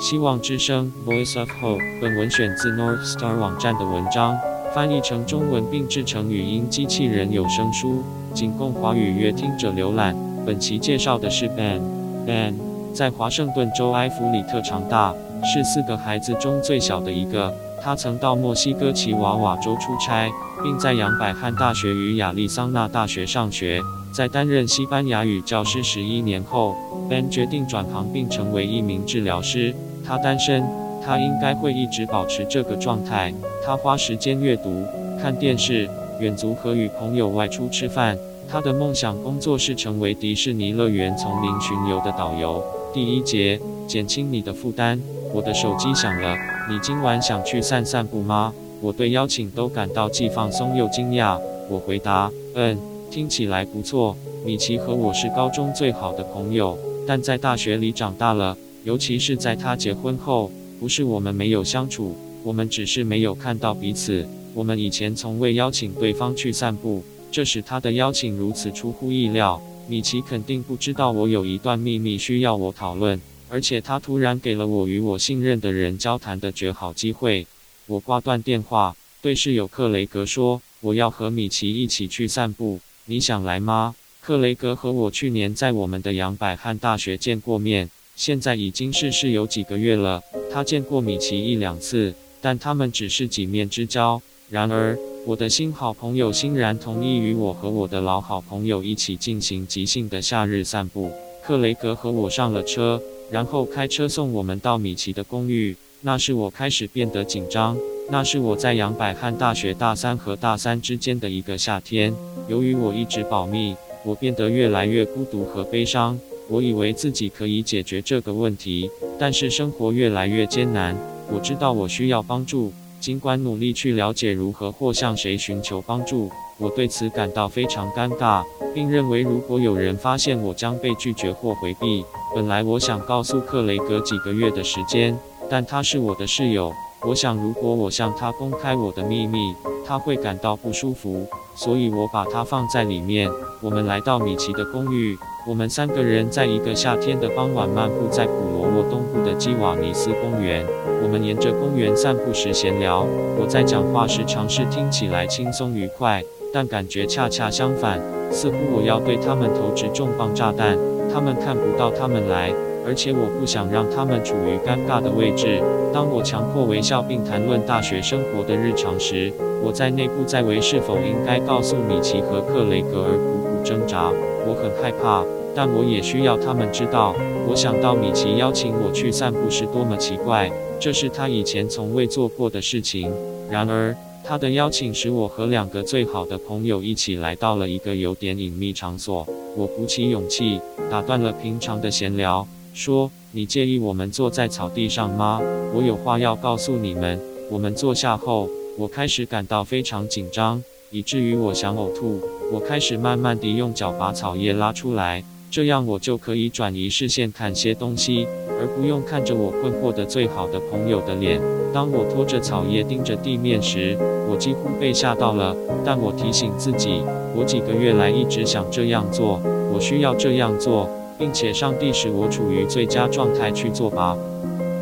希望之声 Voice of Hope。本文选自 North Star 网站的文章，翻译成中文并制成语音机器人有声书，仅供华语阅听者浏览。本期介绍的是 Ben。Ben 在华盛顿州埃弗里特长大，是四个孩子中最小的一个。他曾到墨西哥奇瓦瓦州出差，并在杨百翰大学与亚利桑那大学上学。在担任西班牙语教师十一年后，Ben 决定转行并成为一名治疗师。他单身，他应该会一直保持这个状态。他花时间阅读、看电视、远足和与朋友外出吃饭。他的梦想工作是成为迪士尼乐园丛林巡游的导游。第一节，减轻你的负担。我的手机响了，你今晚想去散散步吗？我对邀请都感到既放松又惊讶。我回答：嗯，听起来不错。米奇和我是高中最好的朋友，但在大学里长大了。尤其是在他结婚后，不是我们没有相处，我们只是没有看到彼此。我们以前从未邀请对方去散步，这使他的邀请如此出乎意料。米奇肯定不知道我有一段秘密需要我讨论，而且他突然给了我与我信任的人交谈的绝好机会。我挂断电话，对室友克雷格说：“我要和米奇一起去散步，你想来吗？”克雷格和我去年在我们的杨百翰大学见过面。现在已经是室友几个月了，他见过米奇一两次，但他们只是几面之交。然而，我的新好朋友欣然同意与我和我的老好朋友一起进行即兴的夏日散步。克雷格和我上了车，然后开车送我们到米奇的公寓。那是我开始变得紧张。那是我在杨百翰大学大三和大三之间的一个夏天。由于我一直保密，我变得越来越孤独和悲伤。我以为自己可以解决这个问题，但是生活越来越艰难。我知道我需要帮助，尽管努力去了解如何或向谁寻求帮助，我对此感到非常尴尬，并认为如果有人发现我将被拒绝或回避。本来我想告诉克雷格几个月的时间，但他是我的室友，我想如果我向他公开我的秘密，他会感到不舒服，所以我把它放在里面。我们来到米奇的公寓。我们三个人在一个夏天的傍晚漫步在普罗沃东部的基瓦尼斯公园。我们沿着公园散步时闲聊。我在讲话时尝试听起来轻松愉快，但感觉恰恰相反，似乎我要对他们投掷重磅炸弹。他们看不到他们来，而且我不想让他们处于尴尬的位置。当我强迫微笑并谈论大学生活的日常时，我在内部在为是否应该告诉米奇和克雷格而苦苦挣扎。我很害怕，但我也需要他们知道。我想到米奇邀请我去散步是多么奇怪，这是他以前从未做过的事情。然而，他的邀请使我和两个最好的朋友一起来到了一个有点隐秘场所。我鼓起勇气，打断了平常的闲聊，说：“你介意我们坐在草地上吗？我有话要告诉你们。”我们坐下后，我开始感到非常紧张。以至于我想呕吐。我开始慢慢地用脚把草叶拉出来，这样我就可以转移视线看些东西，而不用看着我困惑的最好的朋友的脸。当我拖着草叶盯着地面时，我几乎被吓到了。但我提醒自己，我几个月来一直想这样做，我需要这样做，并且上帝使我处于最佳状态去做吧。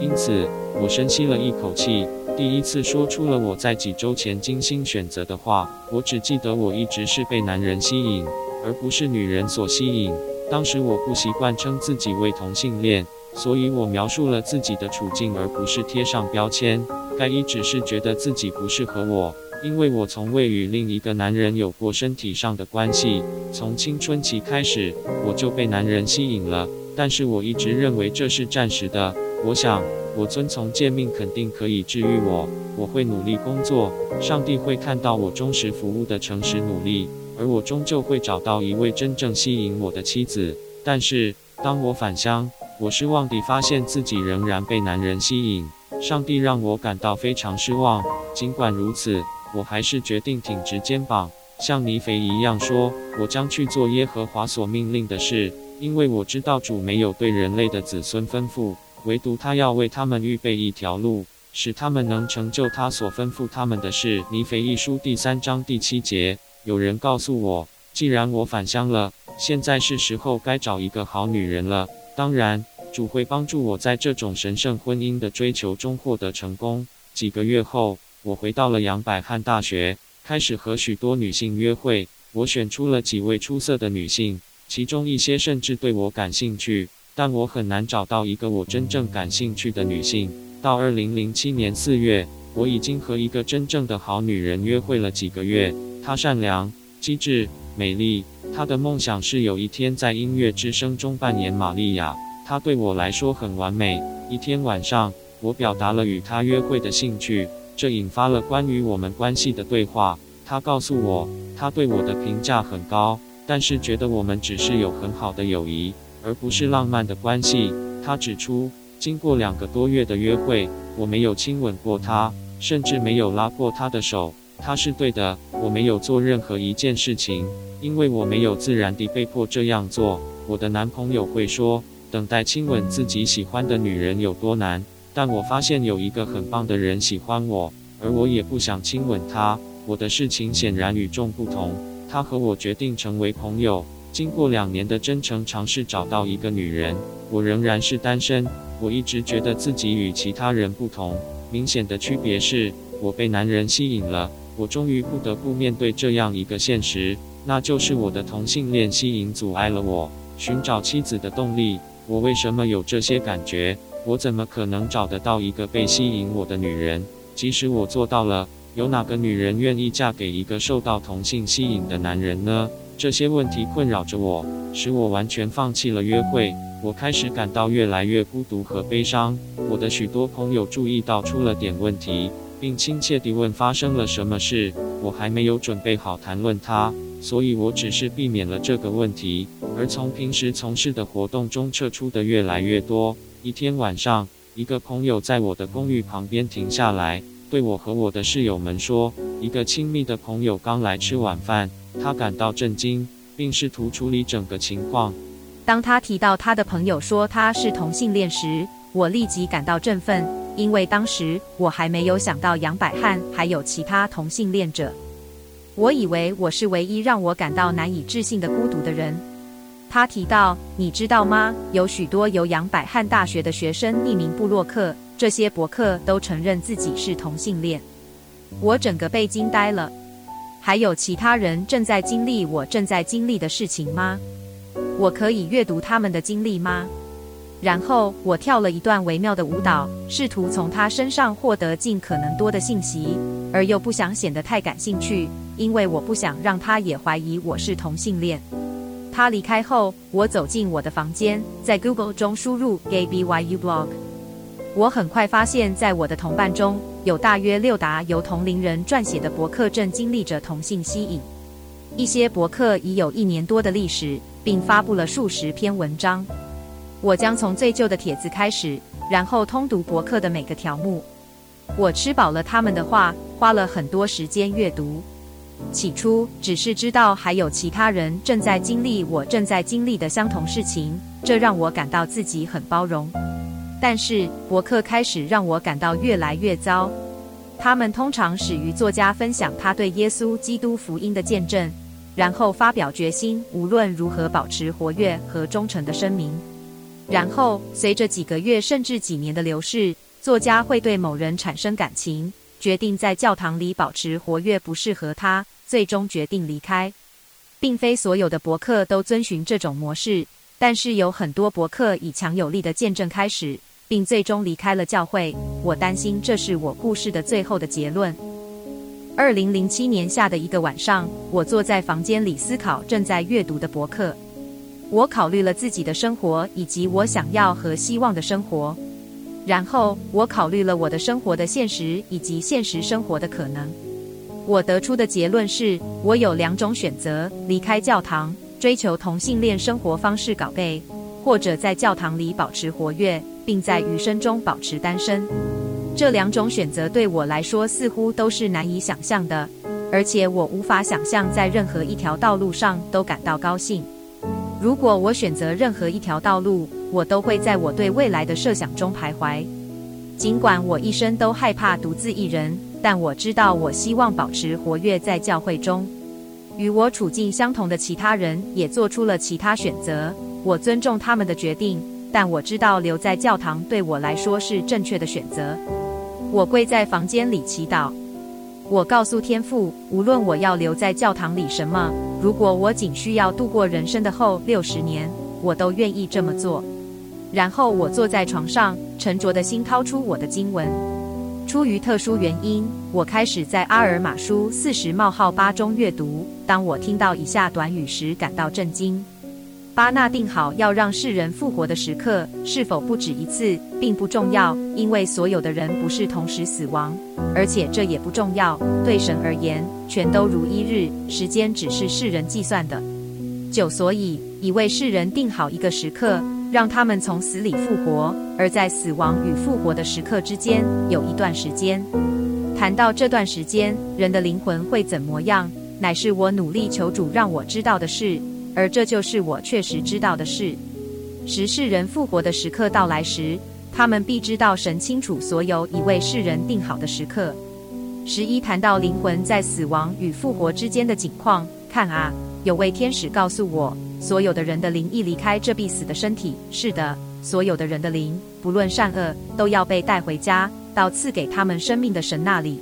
因此，我深吸了一口气。第一次说出了我在几周前精心选择的话。我只记得我一直是被男人吸引，而不是女人所吸引。当时我不习惯称自己为同性恋，所以我描述了自己的处境，而不是贴上标签。盖伊只是觉得自己不适合我，因为我从未与另一个男人有过身体上的关系。从青春期开始，我就被男人吸引了，但是我一直认为这是暂时的。我想。我遵从诫命，肯定可以治愈我。我会努力工作，上帝会看到我忠实服务的诚实努力，而我终究会找到一位真正吸引我的妻子。但是，当我返乡，我失望地发现自己仍然被男人吸引。上帝让我感到非常失望。尽管如此，我还是决定挺直肩膀，像尼腓一样说：“我将去做耶和华所命令的事，因为我知道主没有对人类的子孙吩咐。”唯独他要为他们预备一条路，使他们能成就他所吩咐他们的事。尼腓一书第三章第七节。有人告诉我，既然我返乡了，现在是时候该找一个好女人了。当然，主会帮助我在这种神圣婚姻的追求中获得成功。几个月后，我回到了杨百翰大学，开始和许多女性约会。我选出了几位出色的女性，其中一些甚至对我感兴趣，但我很难找到一个我真正感兴趣的女性。到二零零七年四月，我已经和一个真正的好女人约会了几个月。她善良、机智、美丽。她的梦想是有一天在音乐之声中扮演玛利亚。她对我来说很完美。一天晚上，我表达了与她约会的兴趣，这引发了关于我们关系的对话。他告诉我，他对我的评价很高，但是觉得我们只是有很好的友谊，而不是浪漫的关系。他指出，经过两个多月的约会，我没有亲吻过她，甚至没有拉过她的手。她是对的，我没有做任何一件事情，因为我没有自然地被迫这样做。我的男朋友会说，等待亲吻自己喜欢的女人有多难，但我发现有一个很棒的人喜欢我，而我也不想亲吻他。我的事情显然与众不同。他和我决定成为朋友。经过两年的真诚尝试找到一个女人，我仍然是单身。我一直觉得自己与其他人不同。明显的区别是，我被男人吸引了。我终于不得不面对这样一个现实，那就是我的同性恋吸引阻碍了我寻找妻子的动力。我为什么有这些感觉？我怎么可能找得到一个被吸引我的女人？即使我做到了。有哪个女人愿意嫁给一个受到同性吸引的男人呢？这些问题困扰着我，使我完全放弃了约会。我开始感到越来越孤独和悲伤。我的许多朋友注意到出了点问题，并亲切地问发生了什么事。我还没有准备好谈论它，所以我只是避免了这个问题，而从平时从事的活动中撤出的越来越多。一天晚上，一个朋友在我的公寓旁边停下来。对我和我的室友们说，一个亲密的朋友刚来吃晚饭，他感到震惊，并试图处理整个情况。当他提到他的朋友说他是同性恋时，我立即感到振奋，因为当时我还没有想到杨百翰还有其他同性恋者。我以为我是唯一让我感到难以置信的孤独的人。他提到，你知道吗？有许多由杨百翰大学的学生匿名部落客。这些博客都承认自己是同性恋，我整个被惊呆了。还有其他人正在经历我正在经历的事情吗？我可以阅读他们的经历吗？然后我跳了一段微妙的舞蹈，试图从他身上获得尽可能多的信息，而又不想显得太感兴趣，因为我不想让他也怀疑我是同性恋。他离开后，我走进我的房间，在 Google 中输入 Gay BYU blog。我很快发现，在我的同伴中有大约六达由同龄人撰写的博客正经历着同性吸引。一些博客已有一年多的历史，并发布了数十篇文章。我将从最旧的帖子开始，然后通读博客的每个条目。我吃饱了他们的话，花了很多时间阅读。起初只是知道还有其他人正在经历我正在经历的相同事情，这让我感到自己很包容。但是博客开始让我感到越来越糟。他们通常始于作家分享他对耶稣基督福音的见证，然后发表决心无论如何保持活跃和忠诚的声明。然后随着几个月甚至几年的流逝，作家会对某人产生感情，决定在教堂里保持活跃不适合他，最终决定离开。并非所有的博客都遵循这种模式，但是有很多博客以强有力的见证开始。并最终离开了教会。我担心这是我故事的最后的结论。二零零七年夏的一个晚上，我坐在房间里思考正在阅读的博客。我考虑了自己的生活以及我想要和希望的生活。然后我考虑了我的生活的现实以及现实生活的可能。我得出的结论是，我有两种选择：离开教堂，追求同性恋生活方式搞 gay，或者在教堂里保持活跃。并在余生中保持单身，这两种选择对我来说似乎都是难以想象的，而且我无法想象在任何一条道路上都感到高兴。如果我选择任何一条道路，我都会在我对未来的设想中徘徊。尽管我一生都害怕独自一人，但我知道我希望保持活跃在教会中。与我处境相同的其他人也做出了其他选择，我尊重他们的决定，但我知道留在教堂对我来说是正确的选择。我跪在房间里祈祷，我告诉天父，无论我要留在教堂里什么，如果我仅需要度过人生的后六十年，我都愿意这么做。然后我坐在床上，沉着的心掏出我的经文。出于特殊原因，我开始在阿尔马书四十冒号八中阅读。当我听到以下短语时，感到震惊。巴纳定好要让世人复活的时刻，是否不止一次，并不重要，因为所有的人不是同时死亡，而且这也不重要。对神而言，全都如一日，时间只是世人计算的。九，所以已为世人定好一个时刻。让他们从死里复活，而在死亡与复活的时刻之间有一段时间。谈到这段时间，人的灵魂会怎么样，乃是我努力求主让我知道的事，而这就是我确实知道的事。时世人复活的时刻到来时，他们必知道神清楚所有已为世人定好的时刻。十一谈到灵魂在死亡与复活之间的景况，看啊，有位天使告诉我。所有的人的灵一离开这必死的身体，是的，所有的人的灵，不论善恶，都要被带回家，到赐给他们生命的神那里。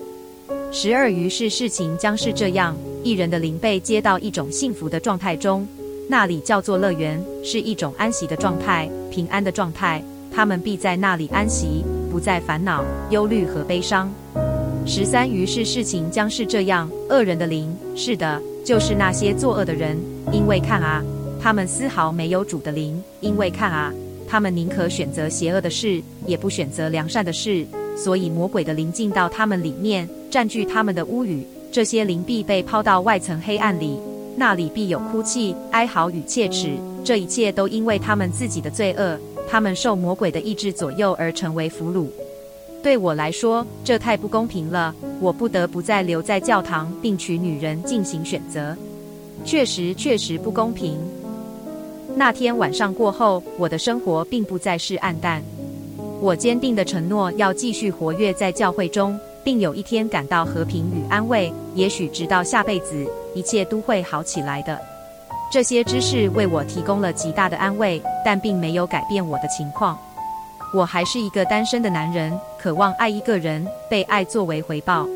十二于是事情将是这样：一人的灵被接到一种幸福的状态中，那里叫做乐园，是一种安息的状态，平安的状态。他们必在那里安息，不再烦恼、忧虑和悲伤。十三于是事情将是这样：恶人的灵，是的，就是那些作恶的人，因为看啊。他们丝毫没有主的灵，因为看啊，他们宁可选择邪恶的事，也不选择良善的事，所以魔鬼的灵进到他们里面，占据他们的屋宇。这些灵必被抛到外层黑暗里，那里必有哭泣、哀嚎与切齿。这一切都因为他们自己的罪恶，他们受魔鬼的意志左右而成为俘虏。对我来说，这太不公平了，我不得不再留在教堂，并娶女人进行选择。确实，确实不公平。那天晚上过后，我的生活并不再是黯淡。我坚定地承诺要继续活跃在教会中，并有一天感到和平与安慰。也许直到下辈子，一切都会好起来的。这些知识为我提供了极大的安慰，但并没有改变我的情况。我还是一个单身的男人，渴望爱一个人，被爱作为回报。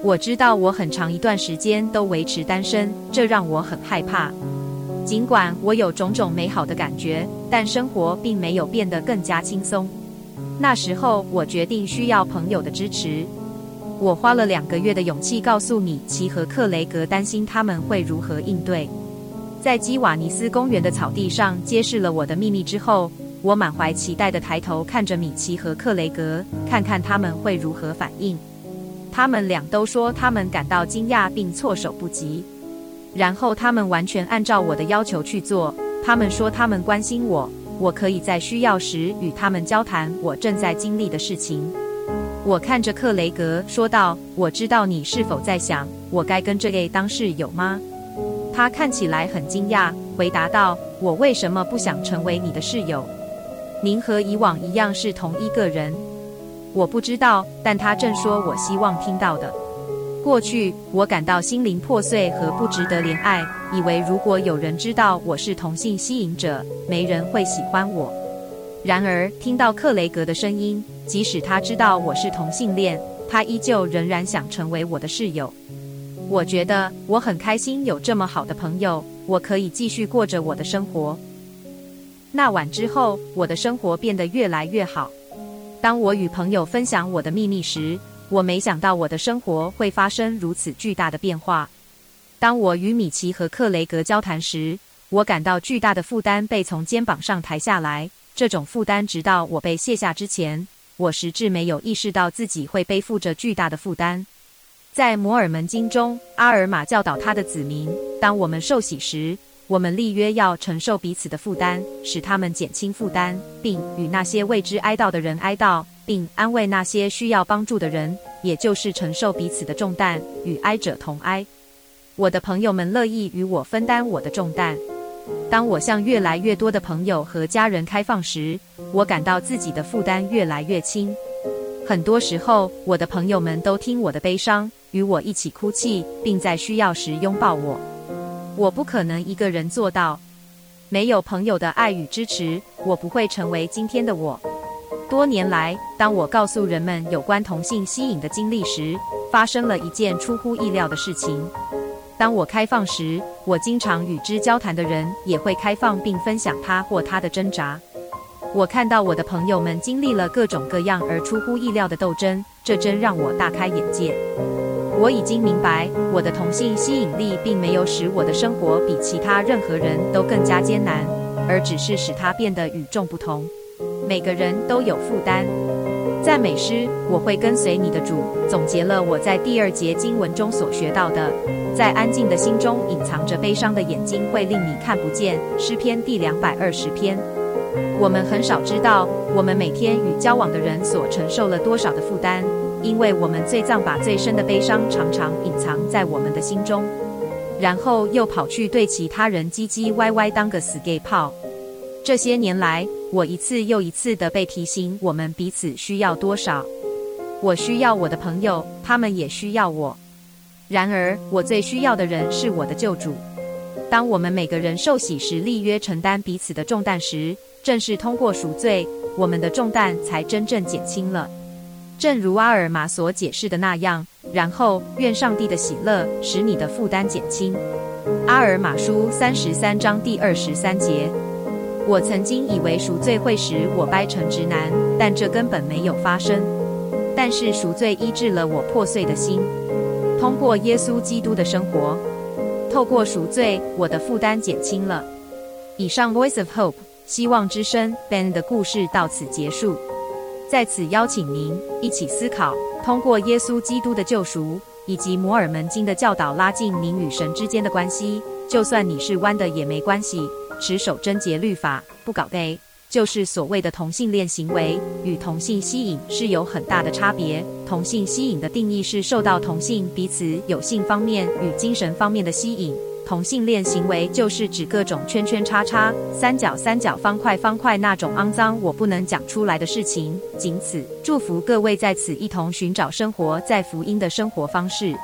我知道我很长一段时间都维持单身，这让我很害怕。尽管我有种种美好的感觉，但生活并没有变得更加轻松。那时候，我决定需要朋友的支持。我花了两个月的勇气告诉米奇和克雷格，担心他们会如何应对。在基瓦尼斯公园的草地上揭示了我的秘密之后，我满怀期待地抬头看着米奇和克雷格，看看他们会如何反应。他们俩都说他们感到惊讶并措手不及。然后他们完全按照我的要求去做。他们说他们关心我，我可以在需要时与他们交谈我正在经历的事情。我看着克雷格说道：“我知道你是否在想，我该跟这位当室友吗？”他看起来很惊讶，回答道：“我为什么不想成为你的室友？您和以往一样是同一个人。”我不知道，但他正说我希望听到的。过去，我感到心灵破碎和不值得怜爱，以为如果有人知道我是同性吸引者，没人会喜欢我。然而，听到克雷格的声音，即使他知道我是同性恋，他依旧仍然想成为我的室友。我觉得我很开心有这么好的朋友，我可以继续过着我的生活。那晚之后，我的生活变得越来越好。当我与朋友分享我的秘密时，我没想到我的生活会发生如此巨大的变化。当我与米奇和克雷格交谈时，我感到巨大的负担被从肩膀上抬下来。这种负担直到我被卸下之前，我实质没有意识到自己会背负着巨大的负担。在摩尔门经中，阿尔玛教导他的子民：当我们受洗时，我们立约要承受彼此的负担，使他们减轻负担，并与那些为之哀悼的人哀悼。并安慰那些需要帮助的人，也就是承受彼此的重担，与哀者同哀。我的朋友们乐意与我分担我的重担。当我向越来越多的朋友和家人开放时，我感到自己的负担越来越轻。很多时候，我的朋友们都听我的悲伤，与我一起哭泣，并在需要时拥抱我。我不可能一个人做到。没有朋友的爱与支持，我不会成为今天的我。多年来，当我告诉人们有关同性吸引的经历时，发生了一件出乎意料的事情。当我开放时，我经常与之交谈的人也会开放并分享他或她的挣扎。我看到我的朋友们经历了各种各样而出乎意料的斗争，这真让我大开眼界。我已经明白，我的同性吸引力并没有使我的生活比其他任何人都更加艰难，而只是使它变得与众不同。每个人都有负担。赞美诗，我会跟随你的主，总结了我在第二节经文中所学到的。在安静的心中隐藏着悲伤的眼睛，会令你看不见。诗篇第两百二十篇。我们很少知道，我们每天与交往的人所承受了多少的负担，因为我们最脏把最深的悲伤常常隐藏在我们的心中，然后又跑去对其他人唧唧歪歪当个死 gay 炮。这些年来，我一次又一次地被提醒，我们彼此需要多少。我需要我的朋友，他们也需要我。然而，我最需要的人是我的救主。当我们每个人受洗时，立约承担彼此的重担时，正是通过赎罪，我们的重担才真正减轻了。正如阿尔玛所解释的那样，然后愿上帝的喜乐使你的负担减轻。阿尔玛书三十三章第二十三节。我曾经以为赎罪会使我掰成直男，但这根本没有发生。但是赎罪医治了我破碎的心。通过耶稣基督的生活，透过赎罪，我的负担减轻了。以上 Voice of Hope 希望之声 Ben 的故事到此结束。在此邀请您一起思考，通过耶稣基督的救赎以及摩尔门经的教导，拉近您与神之间的关系。就算你是弯的也没关系。持守贞洁律法，不搞 gay，就是所谓的同性恋行为，与同性吸引是有很大的差别。同性吸引的定义是受到同性彼此有性方面与精神方面的吸引。同性恋行为就是指各种圈圈叉叉、三角三角、方块方块那种肮脏我不能讲出来的事情。仅此，祝福各位在此一同寻找生活在福音的生活方式。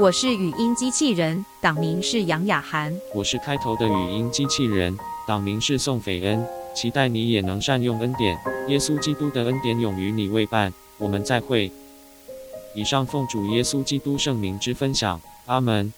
我是语音机器人，党名是杨雅涵。我是开头的语音机器人，党名是宋斐恩。期待你也能善用恩典，耶稣基督的恩典永与你为伴。我们再会。以上奉主耶稣基督圣名之分享，阿门。